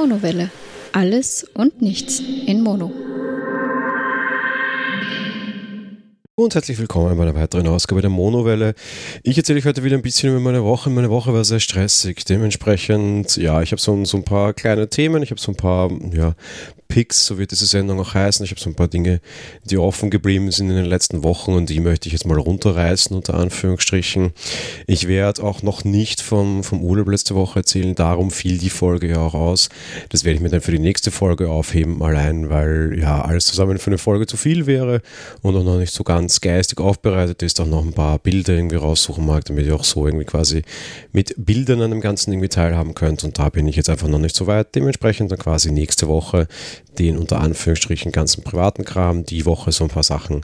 Monowelle. Alles und nichts in Mono. Und herzlich willkommen bei einer weiteren Ausgabe der Monowelle. Ich erzähle euch heute wieder ein bisschen über meine Woche. Meine Woche war sehr stressig. Dementsprechend, ja, ich habe so, so, ein paar kleine Themen, ich habe so ein paar ja, Picks, so wird diese Sendung auch heißen. Ich habe so ein paar Dinge, die offen geblieben sind in den letzten Wochen und die möchte ich jetzt mal runterreißen, unter Anführungsstrichen. Ich werde auch noch nicht vom, vom Urlaub letzte Woche erzählen, darum fiel die Folge ja auch aus. Das werde ich mir dann für die nächste Folge aufheben, allein weil ja alles zusammen für eine Folge zu viel wäre und auch noch nicht so ganz geistig aufbereitet ist, auch noch ein paar Bilder irgendwie raussuchen mag, damit ihr auch so irgendwie quasi mit Bildern an dem Ganzen irgendwie teilhaben könnt und da bin ich jetzt einfach noch nicht so weit. Dementsprechend dann quasi nächste Woche den unter Anführungsstrichen ganzen privaten Kram, die Woche so ein paar Sachen,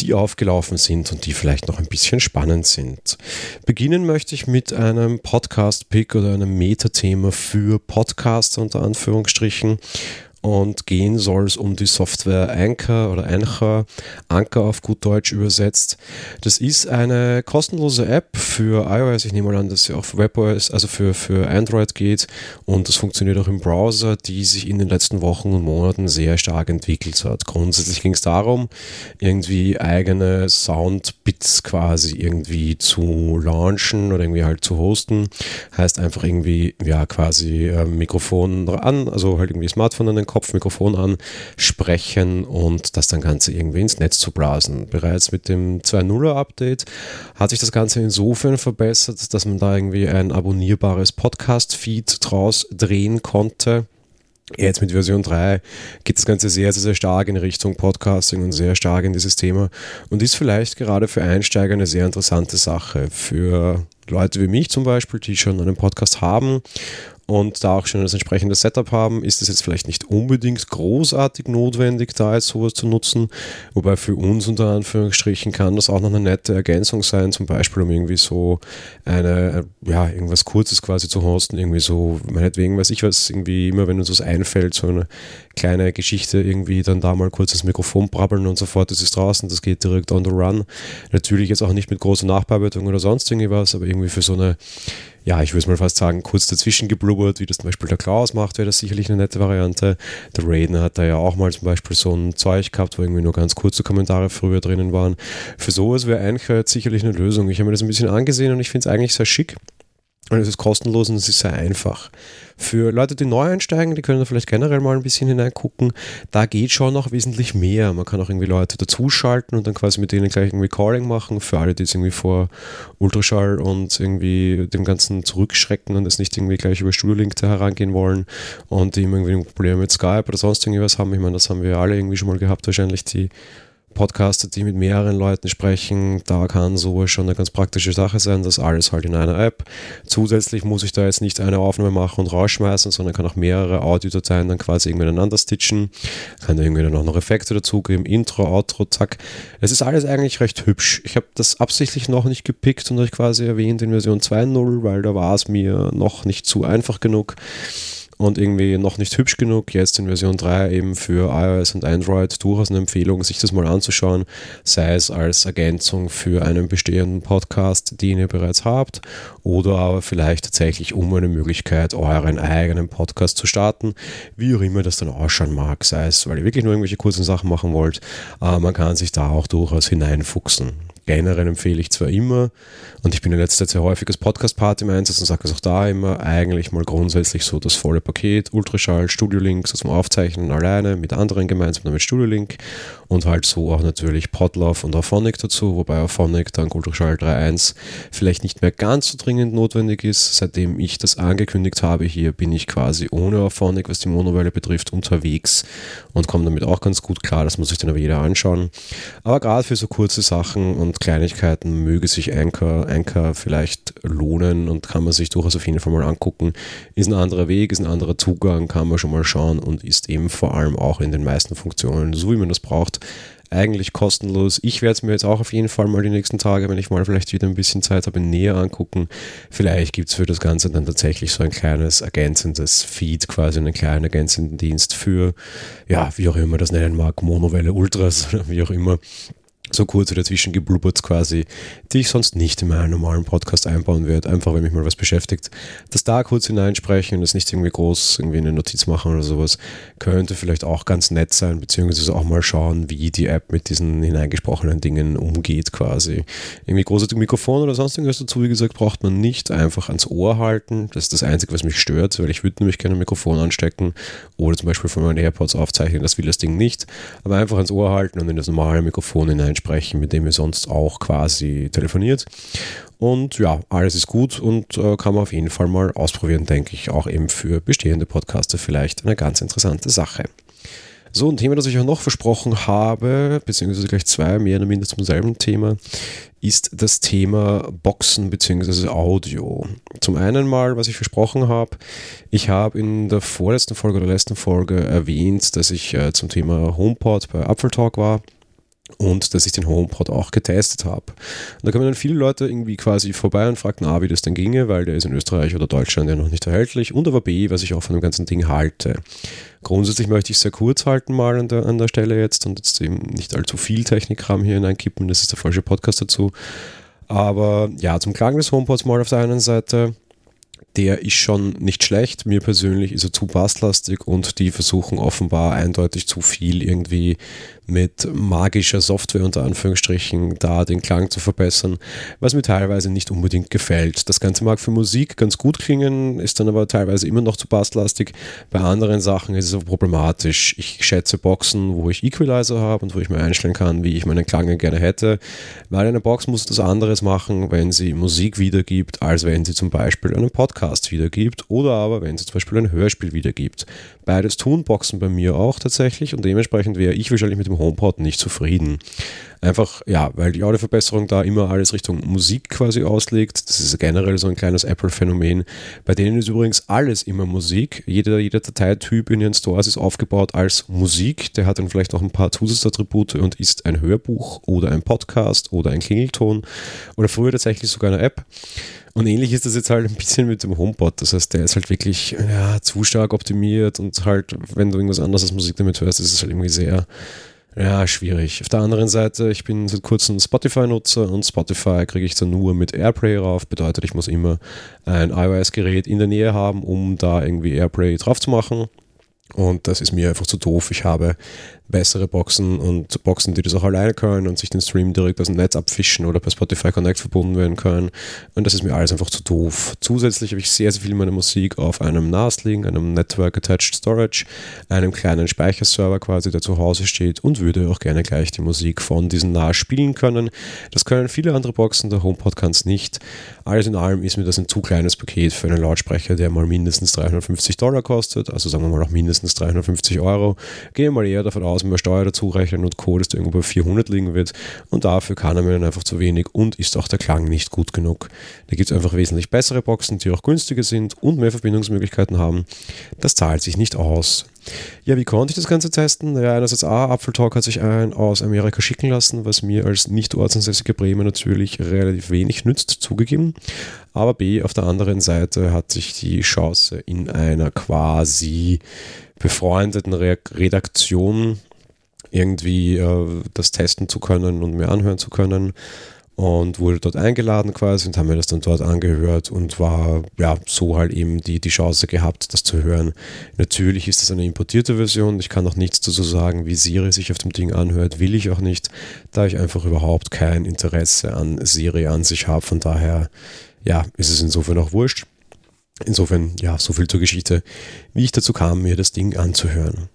die aufgelaufen sind und die vielleicht noch ein bisschen spannend sind. Beginnen möchte ich mit einem Podcast-Pick oder einem Metathema für Podcaster unter Anführungsstrichen und gehen soll es um die Software Anchor oder Anchor, Anchor auf gut Deutsch übersetzt. Das ist eine kostenlose App für iOS. Ich nehme mal an, dass sie auch für WebOS, also für, für Android geht und das funktioniert auch im Browser, die sich in den letzten Wochen und Monaten sehr stark entwickelt hat. Grundsätzlich ging es darum, irgendwie eigene Soundbits quasi irgendwie zu launchen oder irgendwie halt zu hosten. Heißt einfach irgendwie, ja, quasi äh, Mikrofon an, also halt irgendwie Smartphone an den Kopfmikrofon an, sprechen und das dann Ganze irgendwie ins Netz zu blasen. Bereits mit dem 2.0er Update hat sich das Ganze insofern verbessert, dass man da irgendwie ein abonnierbares Podcast-Feed draus drehen konnte. Jetzt mit Version 3 geht das Ganze sehr, sehr, sehr stark in Richtung Podcasting und sehr stark in dieses Thema und ist vielleicht gerade für Einsteiger eine sehr interessante Sache. Für Leute wie mich zum Beispiel, die schon einen Podcast haben und da auch schon das entsprechende Setup haben, ist es jetzt vielleicht nicht unbedingt großartig notwendig, da jetzt sowas zu nutzen. Wobei für uns unter Anführungsstrichen kann das auch noch eine nette Ergänzung sein, zum Beispiel um irgendwie so eine, ja, irgendwas Kurzes quasi zu hosten, irgendwie so, meinetwegen weiß ich was, irgendwie immer, wenn uns was einfällt, so eine kleine Geschichte irgendwie dann da mal kurz ins Mikrofon brabbeln und so fort, das ist draußen, das geht direkt on the run. Natürlich jetzt auch nicht mit großer Nachbearbeitung oder sonst irgendwas, aber irgendwie für so eine ja, ich würde mal fast sagen, kurz dazwischen geblubbert, wie das zum Beispiel der Klaus macht, wäre das sicherlich eine nette Variante. Der Raiden hat da ja auch mal zum Beispiel so ein Zeug gehabt, wo irgendwie nur ganz kurze Kommentare früher drinnen waren. Für sowas wäre Anchor sicherlich eine Lösung. Ich habe mir das ein bisschen angesehen und ich finde es eigentlich sehr schick. Und es ist kostenlos und es ist sehr einfach. Für Leute, die neu einsteigen, die können da vielleicht generell mal ein bisschen hineingucken. Da geht schon noch wesentlich mehr. Man kann auch irgendwie Leute dazuschalten und dann quasi mit denen gleich ein Recording machen. Für alle, die jetzt irgendwie vor Ultraschall und irgendwie dem Ganzen zurückschrecken und es nicht irgendwie gleich über Studio Link da herangehen wollen und die irgendwie ein Problem mit Skype oder sonst irgendwas haben. Ich meine, das haben wir alle irgendwie schon mal gehabt, wahrscheinlich die Podcaster, die mit mehreren Leuten sprechen, da kann sowas schon eine ganz praktische Sache sein, das alles halt in einer App. Zusätzlich muss ich da jetzt nicht eine Aufnahme machen und rausschmeißen, sondern kann auch mehrere Audiodateien dann quasi irgendwie ineinander stitchen, kann da irgendwie dann auch noch Effekte dazugeben, Intro, Outro, zack. Es ist alles eigentlich recht hübsch. Ich habe das absichtlich noch nicht gepickt und euch quasi erwähnt in Version 2.0, weil da war es mir noch nicht zu einfach genug und irgendwie noch nicht hübsch genug. Jetzt in Version 3 eben für iOS und Android durchaus eine Empfehlung, sich das mal anzuschauen, sei es als Ergänzung für einen bestehenden Podcast, den ihr bereits habt, oder aber vielleicht tatsächlich um eine Möglichkeit, euren eigenen Podcast zu starten, wie auch immer das dann ausschauen mag, sei es, weil ihr wirklich nur irgendwelche kurzen Sachen machen wollt, aber man kann sich da auch durchaus hineinfuchsen generell empfehle ich zwar immer, und ich bin in letzter Zeit sehr häufiges Podcast-Part im Einsatz und sage es auch da immer, eigentlich mal grundsätzlich so das volle Paket, Ultraschall, Studio-Links, also Aufzeichnen alleine, mit anderen gemeinsam, mit Studio-Link und halt so auch natürlich Podlove und Auphonic dazu, wobei Auphonic dank Ultraschall 3.1 vielleicht nicht mehr ganz so dringend notwendig ist. Seitdem ich das angekündigt habe, hier bin ich quasi ohne Auphonic, was die Monowelle betrifft, unterwegs und komme damit auch ganz gut klar. Das muss sich dann aber jeder anschauen. Aber gerade für so kurze Sachen und Kleinigkeiten möge sich Anchor, Anchor vielleicht lohnen und kann man sich durchaus auf jeden Fall mal angucken. Ist ein anderer Weg, ist ein anderer Zugang, kann man schon mal schauen und ist eben vor allem auch in den meisten Funktionen, so wie man das braucht, eigentlich kostenlos. Ich werde es mir jetzt auch auf jeden Fall mal die nächsten Tage, wenn ich mal vielleicht wieder ein bisschen Zeit habe, näher angucken. Vielleicht gibt es für das Ganze dann tatsächlich so ein kleines ergänzendes Feed, quasi einen kleinen ergänzenden Dienst für, ja, wie auch immer das nennen mag, Monowelle Ultras oder wie auch immer so kurze dazwischen geblubbert quasi, die ich sonst nicht in meinen normalen Podcast einbauen werde, einfach wenn mich mal was beschäftigt. Das da kurz hineinsprechen und das nicht irgendwie groß irgendwie eine Notiz machen oder sowas, könnte vielleicht auch ganz nett sein, beziehungsweise auch mal schauen, wie die App mit diesen hineingesprochenen Dingen umgeht quasi. Irgendwie großes Mikrofon oder sonst irgendwas dazu, wie gesagt, braucht man nicht einfach ans Ohr halten. Das ist das Einzige, was mich stört, weil ich würde nämlich gerne ein Mikrofon anstecken oder zum Beispiel von meinen AirPods aufzeichnen, das will das Ding nicht, aber einfach ans Ohr halten und in das normale Mikrofon hineinsprechen sprechen, mit dem ihr sonst auch quasi telefoniert. Und ja, alles ist gut und äh, kann man auf jeden Fall mal ausprobieren, denke ich. Auch eben für bestehende Podcaster vielleicht eine ganz interessante Sache. So, ein Thema, das ich auch noch versprochen habe, beziehungsweise gleich zwei, mehr oder minder zum selben Thema, ist das Thema Boxen beziehungsweise Audio. Zum einen mal, was ich versprochen habe, ich habe in der vorletzten Folge oder letzten Folge erwähnt, dass ich äh, zum Thema HomePod bei Apple Talk war und dass ich den HomePod auch getestet habe. Und da kommen dann viele Leute irgendwie quasi vorbei und fragten A, wie das denn ginge, weil der ist in Österreich oder Deutschland ja noch nicht erhältlich und aber B, was ich auch von dem ganzen Ding halte. Grundsätzlich möchte ich es sehr kurz halten mal an der, an der Stelle jetzt und jetzt eben nicht allzu viel Technikkram hier hineinkippen, das ist der falsche Podcast dazu. Aber ja, zum Klang des HomePods mal auf der einen Seite der ist schon nicht schlecht. Mir persönlich ist er zu basslastig und die versuchen offenbar eindeutig zu viel irgendwie mit magischer Software unter Anführungsstrichen da den Klang zu verbessern, was mir teilweise nicht unbedingt gefällt. Das Ganze mag für Musik ganz gut klingen, ist dann aber teilweise immer noch zu basslastig. Bei anderen Sachen ist es aber problematisch. Ich schätze Boxen, wo ich Equalizer habe und wo ich mir einstellen kann, wie ich meinen Klang gerne hätte, weil eine Box muss das anderes machen, wenn sie Musik wiedergibt, als wenn sie zum Beispiel einen Podcast wiedergibt oder aber wenn sie zum Beispiel ein Hörspiel wiedergibt. Beides tun Boxen bei mir auch tatsächlich und dementsprechend wäre ich wahrscheinlich mit dem HomePod nicht zufrieden. Einfach, ja, weil die Audioverbesserung da immer alles Richtung Musik quasi auslegt. Das ist generell so ein kleines Apple-Phänomen. Bei denen ist übrigens alles immer Musik. Jeder, jeder Dateityp in ihren Stores ist aufgebaut als Musik. Der hat dann vielleicht noch ein paar Zusatzattribute und ist ein Hörbuch oder ein Podcast oder ein Klingelton oder früher tatsächlich sogar eine App. Und ähnlich ist das jetzt halt ein bisschen mit dem HomePod. Das heißt, der ist halt wirklich ja, zu stark optimiert und halt, wenn du irgendwas anderes als Musik damit hörst, ist es halt irgendwie sehr ja, schwierig. Auf der anderen Seite, ich bin seit kurzem Spotify-Nutzer und Spotify kriege ich dann nur mit Airplay rauf. Bedeutet, ich muss immer ein iOS-Gerät in der Nähe haben, um da irgendwie Airplay drauf zu machen. Und das ist mir einfach zu doof. Ich habe bessere Boxen und Boxen, die das auch alleine können und sich den Stream direkt aus dem Netz abfischen oder per Spotify Connect verbunden werden können. Und das ist mir alles einfach zu doof. Zusätzlich habe ich sehr, sehr viel meiner Musik auf einem NAS liegen, einem Network Attached Storage, einem kleinen Speicherserver quasi, der zu Hause steht und würde auch gerne gleich die Musik von diesem NAS spielen können. Das können viele andere Boxen, der HomePod kann es nicht. Alles in allem ist mir das ein zu kleines Paket für einen Lautsprecher, der mal mindestens 350 Dollar kostet, also sagen wir mal auch mindestens 350 Euro. Gehe mal eher davon aus, muss man Steuer dazu rechnen und Co., dass der irgendwo bei 400 liegen wird. Und dafür kann er mir dann einfach zu wenig und ist auch der Klang nicht gut genug. Da gibt es einfach wesentlich bessere Boxen, die auch günstiger sind und mehr Verbindungsmöglichkeiten haben. Das zahlt sich nicht aus. Ja, wie konnte ich das Ganze testen? Ja, einerseits A, Apfeltalk hat sich einen aus Amerika schicken lassen, was mir als nicht ortsansässiger Bremer natürlich relativ wenig nützt, zugegeben. Aber B, auf der anderen Seite hat sich die Chance in einer quasi befreundeten Redaktion irgendwie äh, das testen zu können und mir anhören zu können und wurde dort eingeladen quasi und haben mir das dann dort angehört und war ja so halt eben die, die Chance gehabt, das zu hören. Natürlich ist das eine importierte Version, ich kann auch nichts dazu sagen, wie Siri sich auf dem Ding anhört, will ich auch nicht, da ich einfach überhaupt kein Interesse an Siri an sich habe, von daher ja, ist es insofern auch wurscht. Insofern, ja, so viel zur Geschichte, wie ich dazu kam, mir das Ding anzuhören.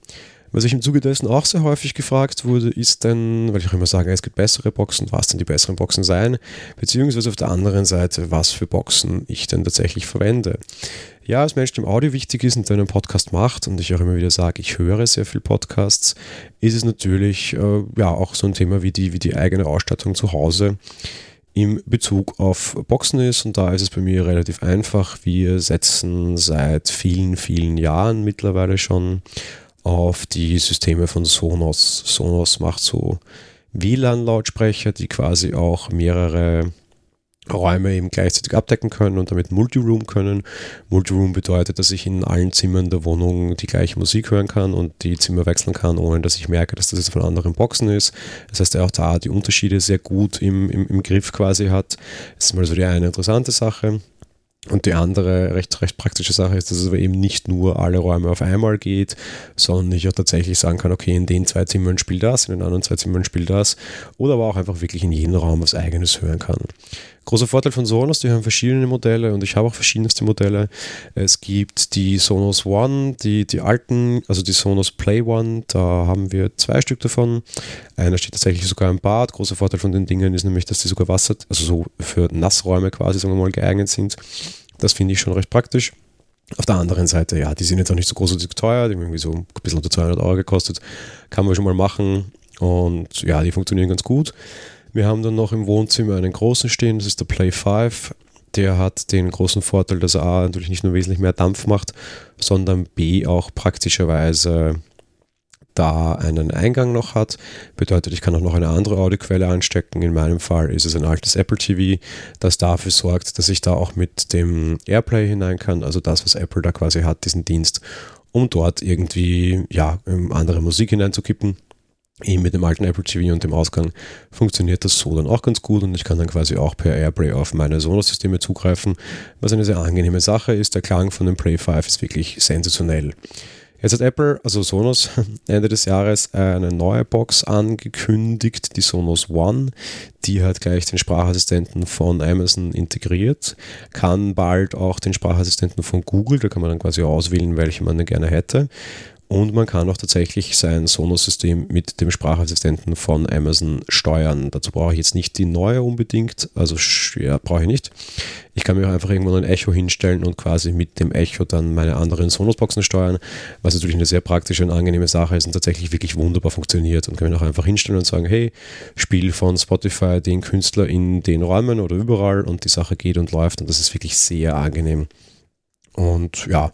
Was ich im Zuge dessen auch sehr häufig gefragt wurde, ist dann, weil ich auch immer sage, es gibt bessere Boxen, was denn die besseren Boxen seien, beziehungsweise auf der anderen Seite, was für Boxen ich denn tatsächlich verwende. Ja, als Mensch, dem Audio wichtig ist und der einen Podcast macht und ich auch immer wieder sage, ich höre sehr viel Podcasts, ist es natürlich äh, ja auch so ein Thema wie die, wie die eigene Ausstattung zu Hause im Bezug auf Boxen ist und da ist es bei mir relativ einfach. Wir setzen seit vielen, vielen Jahren mittlerweile schon auf die Systeme von Sonos. Sonos macht so WLAN-Lautsprecher, die quasi auch mehrere Räume eben gleichzeitig abdecken können und damit Multiroom können. Multiroom bedeutet, dass ich in allen Zimmern der Wohnung die gleiche Musik hören kann und die Zimmer wechseln kann, ohne dass ich merke, dass das jetzt von anderen Boxen ist. Das heißt, er auch da die Unterschiede sehr gut im, im, im Griff quasi hat. Das ist mal so die eine interessante Sache. Und die andere recht, recht praktische Sache ist, dass es aber eben nicht nur alle Räume auf einmal geht, sondern ich auch tatsächlich sagen kann, okay, in den zwei Zimmern spielt das, in den anderen zwei Zimmern spielt das. Oder aber auch einfach wirklich in jedem Raum was eigenes hören kann. Großer Vorteil von Sonos, die haben verschiedene Modelle und ich habe auch verschiedenste Modelle. Es gibt die Sonos One, die, die alten, also die Sonos Play One, da haben wir zwei Stück davon. Einer steht tatsächlich sogar im Bad. Großer Vorteil von den Dingen ist nämlich, dass die sogar Wasser, also so für Nassräume quasi, sagen wir mal, geeignet sind. Das finde ich schon recht praktisch. Auf der anderen Seite, ja, die sind jetzt auch nicht so großartig teuer, die haben irgendwie so ein bisschen unter 200 Euro gekostet. Kann man schon mal machen und ja, die funktionieren ganz gut. Wir haben dann noch im Wohnzimmer einen großen stehen, das ist der Play 5. Der hat den großen Vorteil, dass er A, natürlich nicht nur wesentlich mehr Dampf macht, sondern B auch praktischerweise da einen Eingang noch hat. Bedeutet, ich kann auch noch eine andere Audioquelle anstecken. In meinem Fall ist es ein altes Apple TV, das dafür sorgt, dass ich da auch mit dem Airplay hinein kann, also das, was Apple da quasi hat, diesen Dienst, um dort irgendwie ja, andere Musik hineinzukippen eben mit dem alten Apple TV und dem Ausgang funktioniert das so dann auch ganz gut und ich kann dann quasi auch per Airplay auf meine Sonos-Systeme zugreifen, was eine sehr angenehme Sache ist. Der Klang von dem Play 5 ist wirklich sensationell. Jetzt hat Apple, also Sonos, Ende des Jahres eine neue Box angekündigt, die Sonos One. Die hat gleich den Sprachassistenten von Amazon integriert, kann bald auch den Sprachassistenten von Google, da kann man dann quasi auswählen, welchen man gerne hätte. Und man kann auch tatsächlich sein Sonos-System mit dem Sprachassistenten von Amazon steuern. Dazu brauche ich jetzt nicht die neue unbedingt, also ja, brauche ich nicht. Ich kann mir auch einfach irgendwo ein Echo hinstellen und quasi mit dem Echo dann meine anderen Sonos-Boxen steuern, was natürlich eine sehr praktische und angenehme Sache ist und tatsächlich wirklich wunderbar funktioniert. Und kann mir auch einfach hinstellen und sagen, hey, spiel von Spotify den Künstler in den Räumen oder überall und die Sache geht und läuft und das ist wirklich sehr angenehm. Und ja,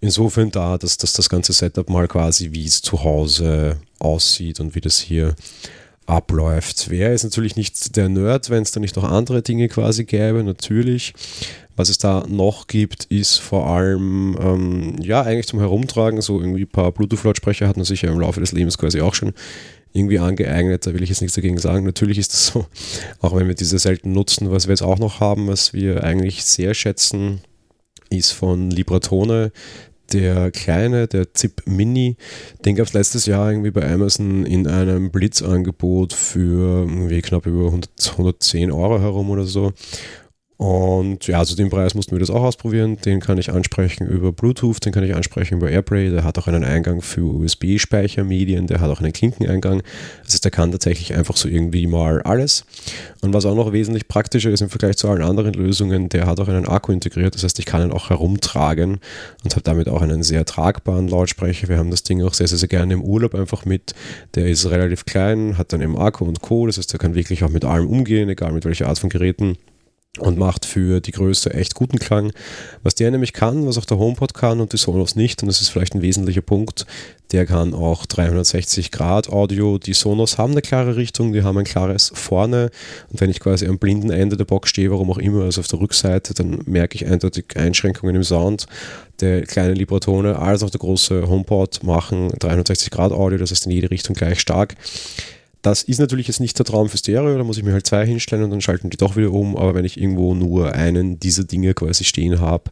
insofern da, dass, dass das ganze Setup mal quasi, wie es zu Hause aussieht und wie das hier abläuft. Wer ist natürlich nicht der Nerd, wenn es da nicht noch andere Dinge quasi gäbe, natürlich. Was es da noch gibt, ist vor allem, ähm, ja, eigentlich zum Herumtragen, so irgendwie ein paar Bluetooth-Lautsprecher hat man sich ja im Laufe des Lebens quasi auch schon irgendwie angeeignet, da will ich jetzt nichts dagegen sagen. Natürlich ist das so, auch wenn wir diese selten nutzen, was wir jetzt auch noch haben, was wir eigentlich sehr schätzen, ist von Libratone der kleine, der Zip Mini, den gab es letztes Jahr irgendwie bei Amazon in einem Blitzangebot für irgendwie knapp über 100, 110 Euro herum oder so. Und ja, zu dem Preis mussten wir das auch ausprobieren. Den kann ich ansprechen über Bluetooth, den kann ich ansprechen über Airplay. Der hat auch einen Eingang für USB-Speichermedien, der hat auch einen Klinkeneingang. Das heißt, der kann tatsächlich einfach so irgendwie mal alles. Und was auch noch wesentlich praktischer ist im Vergleich zu allen anderen Lösungen, der hat auch einen Akku integriert. Das heißt, ich kann ihn auch herumtragen und habe damit auch einen sehr tragbaren Lautsprecher. Wir haben das Ding auch sehr, sehr, sehr gerne im Urlaub einfach mit. Der ist relativ klein, hat dann eben Akku und Co. Das heißt, der kann wirklich auch mit allem umgehen, egal mit welcher Art von Geräten und macht für die Größe echt guten Klang. Was der nämlich kann, was auch der HomePod kann und die Sonos nicht, und das ist vielleicht ein wesentlicher Punkt, der kann auch 360 Grad Audio. Die Sonos haben eine klare Richtung, die haben ein klares Vorne und wenn ich quasi am blinden Ende der Box stehe, warum auch immer, also auf der Rückseite, dann merke ich eindeutig Einschränkungen im Sound. Der kleine Libratone als auch der große HomePod machen 360 Grad Audio, das heißt in jede Richtung gleich stark. Das ist natürlich jetzt nicht der Traum für Stereo, da muss ich mir halt zwei hinstellen und dann schalten die doch wieder um. Aber wenn ich irgendwo nur einen dieser Dinge quasi stehen habe,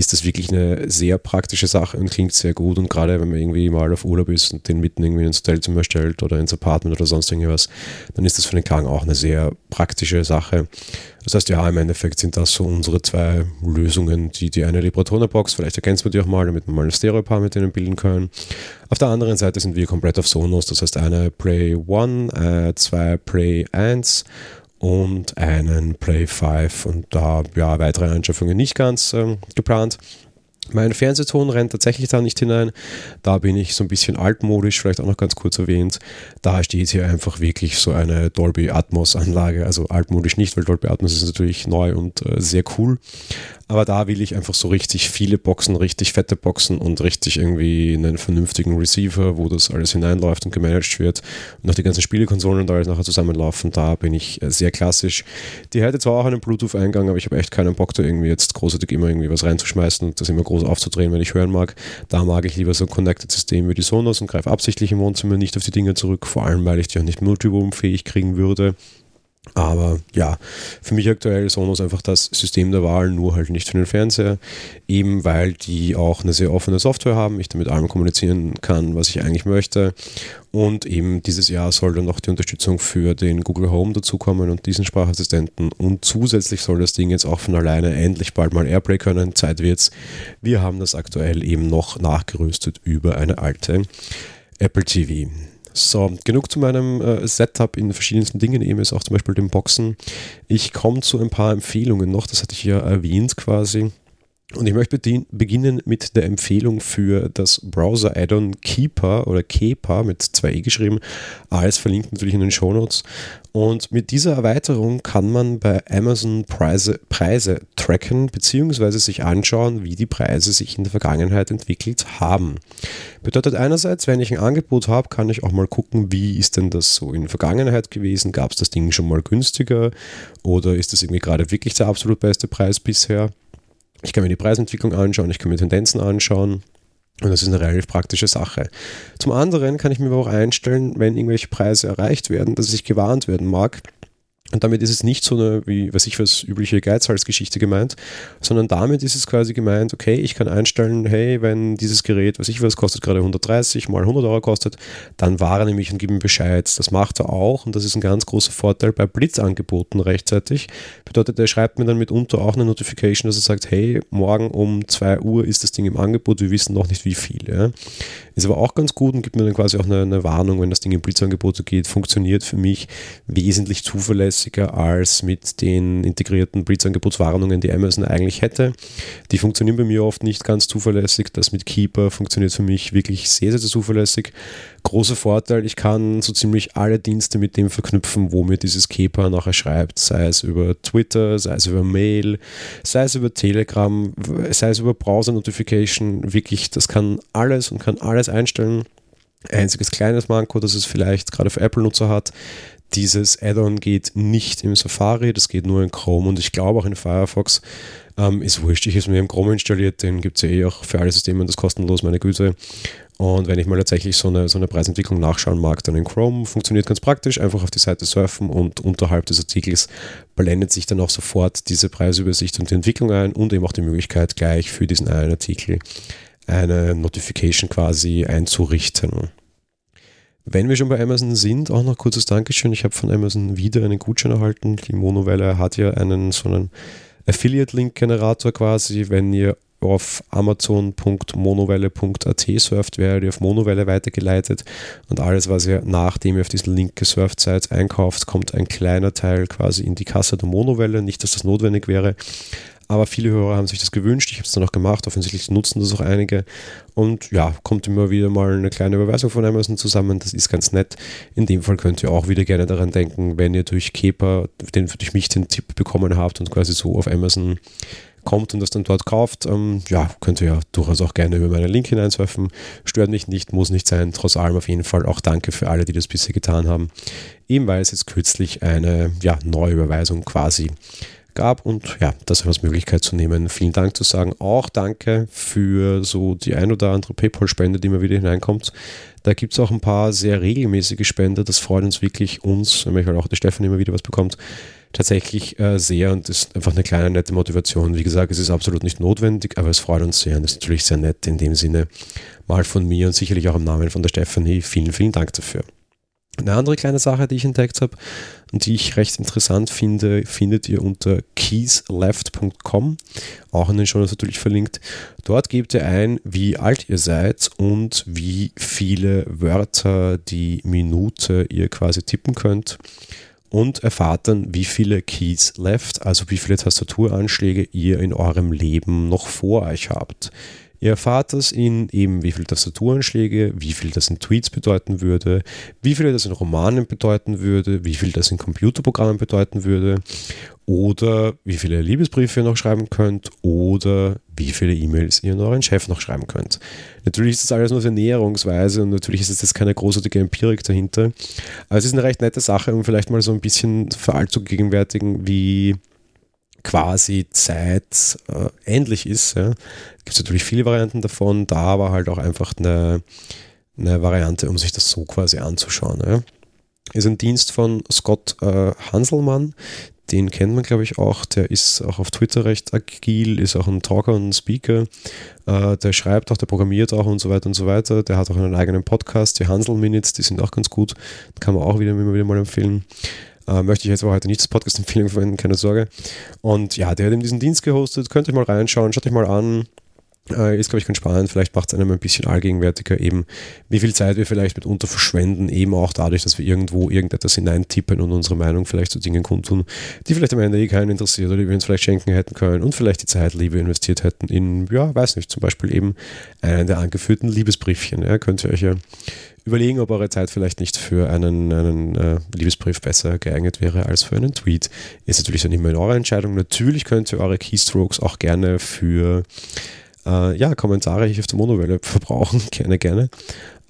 ist das wirklich eine sehr praktische Sache und klingt sehr gut. Und gerade wenn man irgendwie mal auf Urlaub ist und den mitten irgendwie ins Hotelzimmer stellt oder ins Apartment oder sonst irgendwas, dann ist das für den Klang auch eine sehr praktische Sache. Das heißt, ja, im Endeffekt sind das so unsere zwei Lösungen. Die, die eine Libratone-Box, vielleicht ergänzt man die auch mal, damit wir mal ein Stereo-Paar mit denen bilden können. Auf der anderen Seite sind wir komplett auf Sonos, das heißt eine Play 1, äh, zwei Play 1 und einen Play 5 und da ja weitere Anschaffungen nicht ganz ähm, geplant. Mein Fernsehton rennt tatsächlich da nicht hinein. Da bin ich so ein bisschen altmodisch, vielleicht auch noch ganz kurz erwähnt. Da steht hier einfach wirklich so eine Dolby Atmos Anlage. Also altmodisch nicht, weil Dolby Atmos ist natürlich neu und äh, sehr cool. Aber da will ich einfach so richtig viele Boxen, richtig fette Boxen und richtig irgendwie einen vernünftigen Receiver, wo das alles hineinläuft und gemanagt wird und auch die ganzen Spielekonsolen und alles nachher zusammenlaufen. Da bin ich äh, sehr klassisch. Die hätte zwar auch einen Bluetooth-Eingang, aber ich habe echt keinen Bock, da irgendwie jetzt großartig immer irgendwie was reinzuschmeißen und das immer groß aufzudrehen, wenn ich hören mag. Da mag ich lieber so ein Connected-System wie die Sonos und greife absichtlich im Wohnzimmer nicht auf die Dinge zurück, vor allem weil ich die auch nicht multiroom-fähig kriegen würde. Aber ja, für mich aktuell Sonos einfach das System der Wahl, nur halt nicht für den Fernseher, eben weil die auch eine sehr offene Software haben, ich damit allem kommunizieren kann, was ich eigentlich möchte. Und eben dieses Jahr soll dann noch die Unterstützung für den Google Home dazukommen und diesen Sprachassistenten. Und zusätzlich soll das Ding jetzt auch von alleine endlich bald mal Airplay können. Zeit wird's. Wir haben das aktuell eben noch nachgerüstet über eine alte Apple TV. So, genug zu meinem äh, Setup in verschiedensten Dingen, eben ist auch zum Beispiel dem Boxen. Ich komme zu ein paar Empfehlungen noch, das hatte ich ja erwähnt quasi. Und ich möchte beginnen mit der Empfehlung für das Browser-Add-on Keeper oder Keeper mit 2e geschrieben. Alles verlinkt natürlich in den Shownotes. Und mit dieser Erweiterung kann man bei Amazon Preise, Preise tracken bzw. sich anschauen, wie die Preise sich in der Vergangenheit entwickelt haben. Bedeutet einerseits, wenn ich ein Angebot habe, kann ich auch mal gucken, wie ist denn das so in der Vergangenheit gewesen? Gab es das Ding schon mal günstiger oder ist das irgendwie gerade wirklich der absolut beste Preis bisher? Ich kann mir die Preisentwicklung anschauen, ich kann mir Tendenzen anschauen. Und das ist eine relativ praktische Sache. Zum anderen kann ich mir aber auch einstellen, wenn irgendwelche Preise erreicht werden, dass ich gewarnt werden mag, und damit ist es nicht so eine, wie, was ich was, übliche Geizhalsgeschichte gemeint, sondern damit ist es quasi gemeint, okay, ich kann einstellen, hey, wenn dieses Gerät, was ich was, kostet gerade 130 mal 100 Euro kostet, dann warne mich und gib mir Bescheid. Das macht er auch und das ist ein ganz großer Vorteil bei Blitzangeboten rechtzeitig. Bedeutet, er schreibt mir dann mitunter auch eine Notification, dass er sagt, hey, morgen um 2 Uhr ist das Ding im Angebot, wir wissen noch nicht wie viel. Ja. Ist aber auch ganz gut und gibt mir dann quasi auch eine, eine Warnung, wenn das Ding in Blitzangebote geht, funktioniert für mich wesentlich zuverlässiger zuverlässiger als mit den integrierten Breeds-Angebotswarnungen, die Amazon eigentlich hätte. Die funktionieren bei mir oft nicht ganz zuverlässig. Das mit Keeper funktioniert für mich wirklich sehr, sehr zuverlässig. Großer Vorteil, ich kann so ziemlich alle Dienste mit dem verknüpfen, wo mir dieses Keeper nachher schreibt, sei es über Twitter, sei es über Mail, sei es über Telegram, sei es über Browser-Notification. Wirklich, das kann alles und kann alles einstellen. Einziges kleines Manko, das es vielleicht gerade für Apple-Nutzer hat, dieses Add-on geht nicht im Safari, das geht nur in Chrome und ich glaube auch in Firefox. Ähm, ist wurscht, ich habe es mir im Chrome installiert, den gibt es ja eh auch für alle Systeme und das kostenlos, meine Güte. Und wenn ich mal tatsächlich so eine, so eine Preisentwicklung nachschauen mag, dann in Chrome funktioniert ganz praktisch, einfach auf die Seite surfen und unterhalb des Artikels blendet sich dann auch sofort diese Preisübersicht und die Entwicklung ein und eben auch die Möglichkeit, gleich für diesen einen Artikel eine Notification quasi einzurichten. Wenn wir schon bei Amazon sind, auch noch kurzes Dankeschön. Ich habe von Amazon wieder einen Gutschein erhalten. Die Monowelle hat ja einen so einen Affiliate-Link-Generator quasi. Wenn ihr auf amazon.monowelle.at surft, werdet ihr auf Monowelle weitergeleitet und alles, was ihr nachdem ihr auf diesen Link gesurft seid, einkauft, kommt ein kleiner Teil quasi in die Kasse der Monowelle. Nicht, dass das notwendig wäre, aber viele Hörer haben sich das gewünscht. Ich habe es dann auch gemacht. Offensichtlich nutzen das auch einige. Und ja, kommt immer wieder mal eine kleine Überweisung von Amazon zusammen. Das ist ganz nett. In dem Fall könnt ihr auch wieder gerne daran denken, wenn ihr durch Kepa, den, durch mich den Tipp bekommen habt und quasi so auf Amazon kommt und das dann dort kauft, ähm, ja, könnt ihr ja durchaus auch gerne über meinen Link hineinsurfen. Stört mich nicht, muss nicht sein. Trotz allem auf jeden Fall auch danke für alle, die das bisher getan haben. Eben weil es jetzt kürzlich eine ja, neue Überweisung quasi gab und ja, das als Möglichkeit zu nehmen. Vielen Dank zu sagen. Auch danke für so die ein oder andere PayPal-Spende, die immer wieder hineinkommt. Da gibt es auch ein paar sehr regelmäßige Spender. Das freut uns wirklich, uns, weil auch der Stefan immer wieder was bekommt, tatsächlich äh, sehr und ist einfach eine kleine nette Motivation. Wie gesagt, es ist absolut nicht notwendig, aber es freut uns sehr und ist natürlich sehr nett in dem Sinne. Mal von mir und sicherlich auch im Namen von der Stefanie. Vielen, vielen Dank dafür. Eine andere kleine Sache, die ich entdeckt habe und die ich recht interessant finde, findet ihr unter keysleft.com, auch in den Show natürlich verlinkt. Dort gebt ihr ein, wie alt ihr seid und wie viele Wörter die Minute ihr quasi tippen könnt und erfahrt dann, wie viele Keys left, also wie viele Tastaturanschläge ihr in eurem Leben noch vor euch habt. Ihr erfahrt das in eben, wie viel Tastaturanschläge, wie viel das in Tweets bedeuten würde, wie viel das in Romanen bedeuten würde, wie viel das in Computerprogrammen bedeuten würde oder wie viele Liebesbriefe ihr noch schreiben könnt oder wie viele E-Mails ihr an euren Chef noch schreiben könnt. Natürlich ist das alles nur für Näherungsweise und natürlich ist es jetzt keine großartige Empirik dahinter, aber es ist eine recht nette Sache, um vielleicht mal so ein bisschen für zu gegenwärtigen, wie quasi Zeit äh, ähnlich ist. Ja. Gibt es natürlich viele Varianten davon, da war halt auch einfach eine, eine Variante, um sich das so quasi anzuschauen. Ja. Ist ein Dienst von Scott äh, Hanselmann, den kennt man, glaube ich, auch. Der ist auch auf Twitter recht agil, ist auch ein Talker und ein Speaker. Äh, der schreibt auch, der programmiert auch und so weiter und so weiter. Der hat auch einen eigenen Podcast, die Hansel Minutes, die sind auch ganz gut. Kann man auch wieder, wieder mal empfehlen. Äh, möchte ich jetzt aber heute nicht das Podcast-Empfehlung verwenden, keine Sorge. Und ja, der hat eben diesen Dienst gehostet. Könnt ihr mal reinschauen, schaut euch mal an. Äh, ist, glaube ich, ganz spannend. Vielleicht macht es einem ein bisschen allgegenwärtiger, eben wie viel Zeit wir vielleicht mitunter verschwenden, eben auch dadurch, dass wir irgendwo irgendetwas hineintippen und unsere Meinung vielleicht zu Dingen kundtun, die vielleicht am Ende eh keinen interessiert oder die wir uns vielleicht schenken hätten können und vielleicht die Zeit lieber investiert hätten in, ja, weiß nicht, zum Beispiel eben einen der angeführten Liebesbriefchen. Ja, könnt ihr euch ja überlegen, ob eure Zeit vielleicht nicht für einen, einen äh, Liebesbrief besser geeignet wäre als für einen Tweet. Ist natürlich dann immer in eurer Entscheidung. Natürlich könnt ihr eure Keystrokes auch gerne für äh, ja, Kommentare hier auf der Monowelle verbrauchen. gerne, gerne.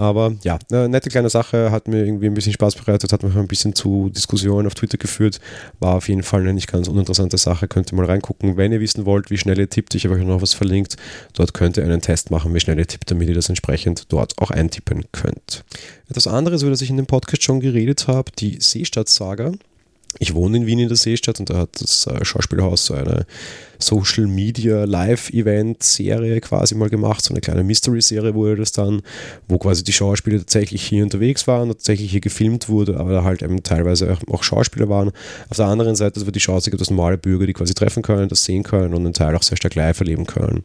Aber ja, eine nette kleine Sache, hat mir irgendwie ein bisschen Spaß bereitet, hat mich ein bisschen zu Diskussionen auf Twitter geführt. War auf jeden Fall eine nicht ganz uninteressante Sache. Könnt ihr mal reingucken. Wenn ihr wissen wollt, wie schnell ihr tippt, ich habe euch noch was verlinkt. Dort könnt ihr einen Test machen, wie schnell ihr tippt, damit ihr das entsprechend dort auch eintippen könnt. Etwas anderes, über das ich in dem Podcast schon geredet habe, die Seestadt-Saga. Ich wohne in Wien in der Seestadt und da hat das äh, Schauspielhaus so eine Social Media Live Event Serie quasi mal gemacht, so eine kleine Mystery Serie wurde das dann, wo quasi die Schauspieler tatsächlich hier unterwegs waren tatsächlich hier gefilmt wurde, aber da halt eben teilweise auch Schauspieler waren. Auf der anderen Seite wird die Chance gibt, dass normale Bürger die quasi treffen können, das sehen können und einen Teil auch sehr stark live erleben können.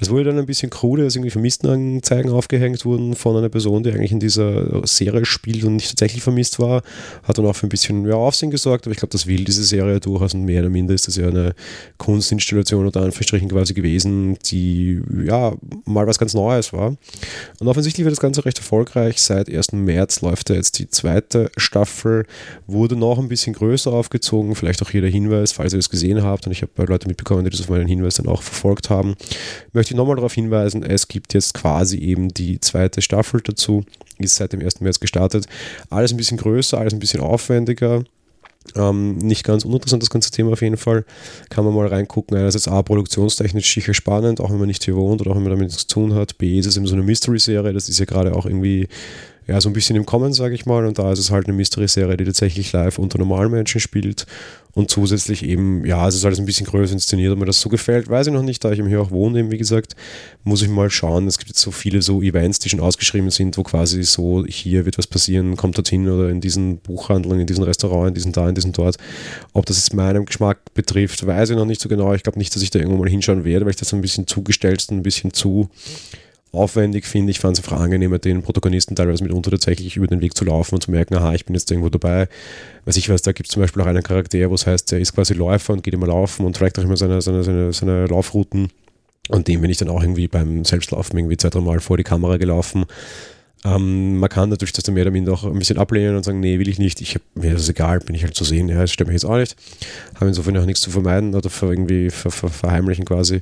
Das wurde dann ein bisschen krude, dass irgendwie Vermisstenanzeigen aufgehängt wurden von einer Person, die eigentlich in dieser Serie spielt und nicht tatsächlich vermisst war. Hat dann auch für ein bisschen ja, Aufsehen gesorgt, aber ich glaube, das will diese Serie durchaus und mehr oder minder ist das ja eine Kunstinstitution Installation unter Anführungsstrichen quasi gewesen, die ja mal was ganz Neues war. Und offensichtlich wird das Ganze recht erfolgreich. Seit 1. März läuft da jetzt die zweite Staffel, wurde noch ein bisschen größer aufgezogen. Vielleicht auch hier der Hinweis, falls ihr das gesehen habt, und ich habe Leute mitbekommen, die das auf meinen Hinweis dann auch verfolgt haben, möchte ich nochmal darauf hinweisen, es gibt jetzt quasi eben die zweite Staffel dazu ist seit dem 1. März gestartet. Alles ein bisschen größer, alles ein bisschen aufwendiger. Ähm, nicht ganz uninteressant, das ganze Thema auf jeden Fall. Kann man mal reingucken. Einerseits A, produktionstechnisch sicher spannend, auch wenn man nicht hier wohnt oder auch wenn man damit nichts zu tun hat. B, ist es eben so eine Mystery-Serie, das ist ja gerade auch irgendwie ja, so ein bisschen im Kommen, sage ich mal. Und da ist es halt eine Mystery-Serie, die tatsächlich live unter normalen Menschen spielt. Und zusätzlich eben, ja, es ist alles ein bisschen größer inszeniert, ob mir das so gefällt, weiß ich noch nicht, da ich eben hier auch wohne, eben, wie gesagt, muss ich mal schauen. Es gibt jetzt so viele so Events, die schon ausgeschrieben sind, wo quasi so, hier wird was passieren, kommt dorthin oder in diesen Buchhandlungen, in diesen Restaurant, in diesen da, in diesen dort. Ob das jetzt meinem Geschmack betrifft, weiß ich noch nicht so genau. Ich glaube nicht, dass ich da irgendwo mal hinschauen werde, weil ich das ein bisschen zugestellt, ein bisschen zu aufwendig finde. Ich fand es einfach angenehmer, den Protagonisten teilweise mitunter tatsächlich über den Weg zu laufen und zu merken, aha, ich bin jetzt irgendwo dabei. Weiß ich was, da gibt es zum Beispiel auch einen Charakter, wo es heißt, der ist quasi Läufer und geht immer laufen und trägt auch immer seine, seine, seine, seine Laufrouten. Und dem bin ich dann auch irgendwie beim Selbstlaufen irgendwie zwei, drei Mal vor die Kamera gelaufen. Ähm, man kann natürlich das dann mehr oder minder auch ein bisschen ablehnen und sagen, nee, will ich nicht, ich hab, mir ist das egal, bin ich halt zu sehen, ja, das stört mich jetzt auch nicht. Habe insofern auch nichts zu vermeiden oder irgendwie ver, ver, verheimlichen quasi.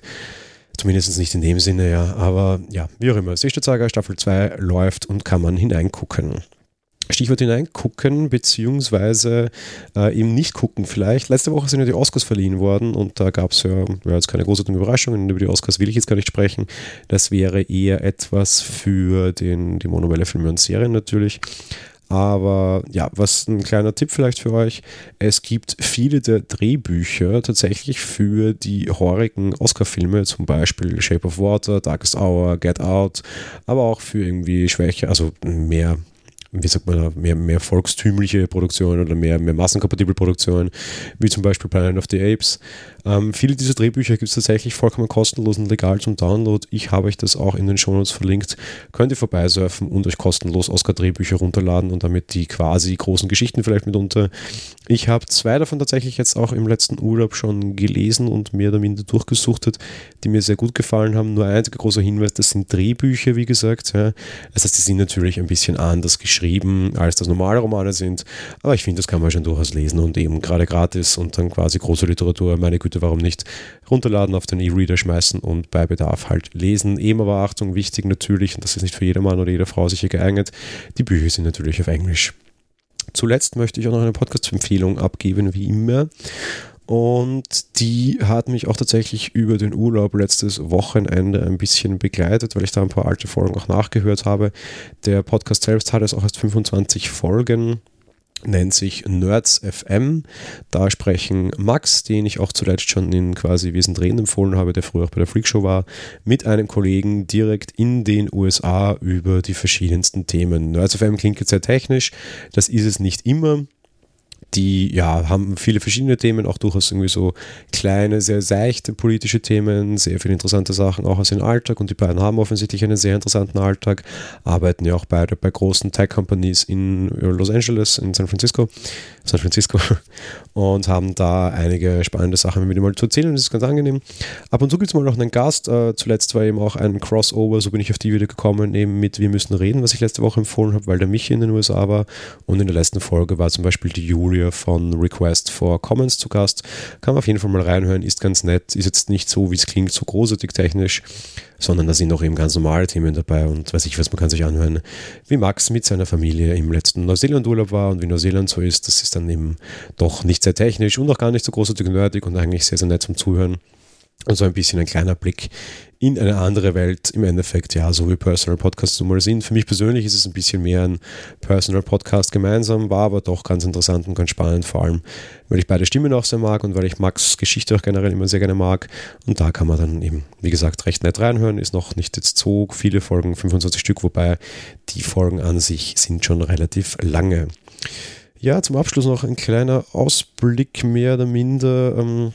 Zumindest nicht in dem Sinne, ja. Aber ja, wie auch immer. Seestadtsaga Staffel 2 läuft und kann man hineingucken. Stichwort hineingucken, beziehungsweise äh, eben nicht gucken vielleicht. Letzte Woche sind ja die Oscars verliehen worden und da gab es ja, ja jetzt keine großartigen Überraschungen. Über die Oscars will ich jetzt gar nicht sprechen. Das wäre eher etwas für den, die Monovelle Filme und Serien natürlich. Aber ja, was ein kleiner Tipp vielleicht für euch. Es gibt viele der Drehbücher tatsächlich für die heurigen Oscar-Filme, zum Beispiel Shape of Water, Darkest Hour, Get Out, aber auch für irgendwie schwächer, also mehr wie sagt man, mehr, mehr volkstümliche Produktionen oder mehr, mehr massenkompatible Produktionen, wie zum Beispiel Planet of the Apes. Ähm, viele dieser Drehbücher gibt es tatsächlich vollkommen kostenlos und legal zum Download. Ich habe euch das auch in den Shownotes verlinkt. Könnt ihr vorbeisurfen und euch kostenlos Oscar-Drehbücher runterladen und damit die quasi großen Geschichten vielleicht mitunter. Ich habe zwei davon tatsächlich jetzt auch im letzten Urlaub schon gelesen und mehr oder minder durchgesuchtet, die mir sehr gut gefallen haben. Nur ein einziger großer Hinweis, das sind Drehbücher, wie gesagt. Ja. Das heißt, die sind natürlich ein bisschen anders geschrieben, als das normale Romane sind. Aber ich finde, das kann man schon durchaus lesen und eben gerade gratis und dann quasi große Literatur, meine Güte, warum nicht runterladen, auf den E-Reader schmeißen und bei Bedarf halt lesen. Eben aber Achtung, wichtig natürlich, und das ist nicht für jedermann oder jede Frau sicher geeignet, die Bücher sind natürlich auf Englisch. Zuletzt möchte ich auch noch eine Podcast-Empfehlung abgeben, wie immer. Und die hat mich auch tatsächlich über den Urlaub letztes Wochenende ein bisschen begleitet, weil ich da ein paar alte Folgen auch nachgehört habe. Der Podcast selbst hat es auch erst 25 Folgen nennt sich Nerds FM. Da sprechen Max, den ich auch zuletzt schon in quasi sind Drehen empfohlen habe, der früher auch bei der Freakshow war, mit einem Kollegen direkt in den USA über die verschiedensten Themen. Nerds FM klingt jetzt sehr technisch, das ist es nicht immer die ja, haben viele verschiedene Themen, auch durchaus irgendwie so kleine, sehr seichte politische Themen, sehr viele interessante Sachen auch aus dem Alltag und die beiden haben offensichtlich einen sehr interessanten Alltag, arbeiten ja auch beide bei großen Tech-Companies in Los Angeles, in San Francisco, San Francisco und haben da einige spannende Sachen mit ihm mal zu erzählen, das ist ganz angenehm. Ab und zu gibt es mal noch einen Gast, äh, zuletzt war eben auch ein Crossover, so bin ich auf die wieder gekommen, eben mit Wir müssen reden, was ich letzte Woche empfohlen habe, weil der Michi in den USA war und in der letzten Folge war zum Beispiel die Julia von Request for Comments zu Gast. Kann man auf jeden Fall mal reinhören, ist ganz nett, ist jetzt nicht so, wie es klingt, so großartig technisch, sondern da sind auch eben ganz normale Themen dabei und weiß ich was, man kann sich anhören, wie Max mit seiner Familie im letzten Neuseeland-Urlaub war und wie Neuseeland so ist. Das ist dann eben doch nicht sehr technisch und auch gar nicht so großartig nerdig und eigentlich sehr, sehr nett zum Zuhören. Und so ein bisschen ein kleiner Blick in eine andere Welt im Endeffekt, ja, so wie Personal Podcasts nun mal sind. Für mich persönlich ist es ein bisschen mehr ein Personal Podcast gemeinsam, war aber doch ganz interessant und ganz spannend, vor allem, weil ich beide Stimmen auch sehr mag und weil ich Max Geschichte auch generell immer sehr gerne mag. Und da kann man dann eben, wie gesagt, recht nett reinhören. Ist noch nicht jetzt so viele Folgen, 25 Stück, wobei die Folgen an sich sind schon relativ lange. Ja, zum Abschluss noch ein kleiner Ausblick mehr oder minder. Ähm,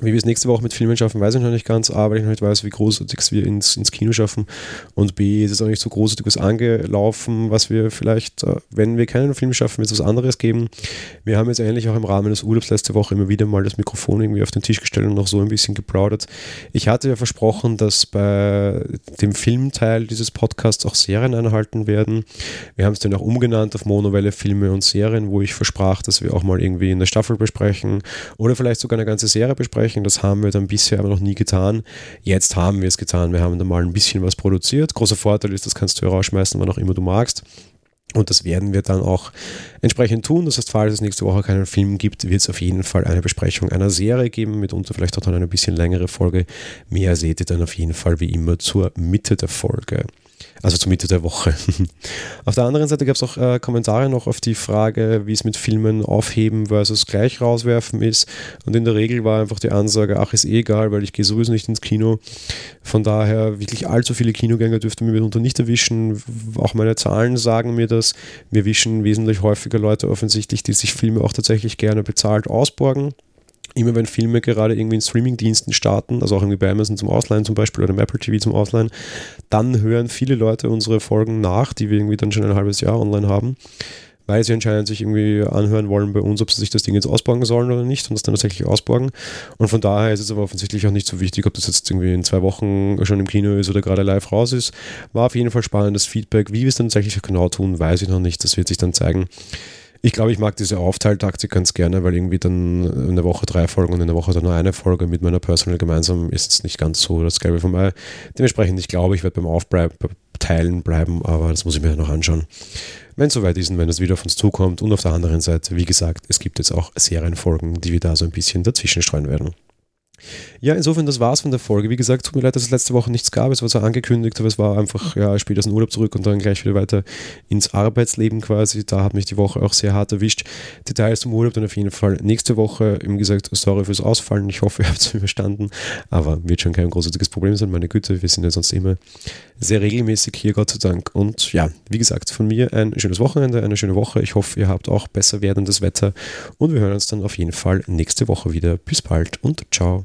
wie wir es nächste Woche mit Filmen schaffen, weiß ich noch nicht ganz. A, weil ich noch nicht weiß, wie großartig wir ins, ins Kino schaffen. Und B, ist es auch nicht so großartig was angelaufen, was wir vielleicht, äh, wenn wir keinen Film schaffen, wird es was anderes geben. Wir haben jetzt eigentlich auch im Rahmen des Urlaubs letzte Woche immer wieder mal das Mikrofon irgendwie auf den Tisch gestellt und noch so ein bisschen geplaudert. Ich hatte ja versprochen, dass bei dem Filmteil dieses Podcasts auch Serien einhalten werden. Wir haben es dann auch umgenannt auf Monowelle Filme und Serien, wo ich versprach, dass wir auch mal irgendwie eine Staffel besprechen oder vielleicht sogar eine ganze Serie besprechen besprechen. Das haben wir dann bisher aber noch nie getan. Jetzt haben wir es getan. Wir haben dann mal ein bisschen was produziert. Großer Vorteil ist, das kannst du rausschmeißen, wann auch immer du magst. Und das werden wir dann auch entsprechend tun. Das heißt, falls es nächste Woche keinen Film gibt, wird es auf jeden Fall eine Besprechung einer Serie geben, mitunter vielleicht auch dann eine bisschen längere Folge. Mehr seht ihr dann auf jeden Fall wie immer zur Mitte der Folge also zur Mitte der Woche. auf der anderen Seite gab es auch äh, Kommentare noch auf die Frage, wie es mit Filmen aufheben versus gleich rauswerfen ist. Und in der Regel war einfach die Ansage, ach, ist eh egal, weil ich gehe sowieso nicht ins Kino. Von daher, wirklich allzu viele Kinogänger dürften wir mitunter nicht erwischen. Auch meine Zahlen sagen mir das. Wir wischen wesentlich häufiger Leute offensichtlich, die sich Filme auch tatsächlich gerne bezahlt ausborgen immer wenn Filme gerade irgendwie in Streamingdiensten starten, also auch irgendwie bei Amazon zum Ausleihen zum Beispiel oder im Apple TV zum Ausleihen, dann hören viele Leute unsere Folgen nach, die wir irgendwie dann schon ein halbes Jahr online haben, weil sie anscheinend sich irgendwie anhören wollen bei uns, ob sie sich das Ding jetzt ausborgen sollen oder nicht und das dann tatsächlich ausborgen. Und von daher ist es aber offensichtlich auch nicht so wichtig, ob das jetzt irgendwie in zwei Wochen schon im Kino ist oder gerade live raus ist. War auf jeden Fall spannendes Feedback. Wie wir es dann tatsächlich genau tun, weiß ich noch nicht. Das wird sich dann zeigen. Ich glaube, ich mag diese Aufteiltaktik ganz gerne, weil irgendwie dann in der Woche drei Folgen und in der Woche dann nur eine Folge mit meiner Personal gemeinsam ist es nicht ganz so das Gelbe von mir. Dementsprechend, ich glaube, ich werde beim Aufteilen bleiben, aber das muss ich mir noch anschauen. Wenn es soweit ist und wenn es wieder auf uns zukommt. Und auf der anderen Seite, wie gesagt, es gibt jetzt auch Serienfolgen, die wir da so ein bisschen dazwischen streuen werden. Ja, insofern, das war's von der Folge. Wie gesagt, tut mir leid, dass es letzte Woche nichts gab. Es war so angekündigt, aber es war einfach, ja, später aus dem Urlaub zurück und dann gleich wieder weiter ins Arbeitsleben quasi. Da hat mich die Woche auch sehr hart erwischt. Details zum Urlaub dann auf jeden Fall nächste Woche. Wie gesagt, sorry fürs Ausfallen. Ich hoffe, ihr habt es überstanden. Aber wird schon kein großartiges Problem sein. Meine Güte, wir sind ja sonst immer sehr regelmäßig hier, Gott sei Dank. Und ja, wie gesagt, von mir ein schönes Wochenende, eine schöne Woche. Ich hoffe, ihr habt auch besser werdendes Wetter. Und wir hören uns dann auf jeden Fall nächste Woche wieder. Bis bald und ciao.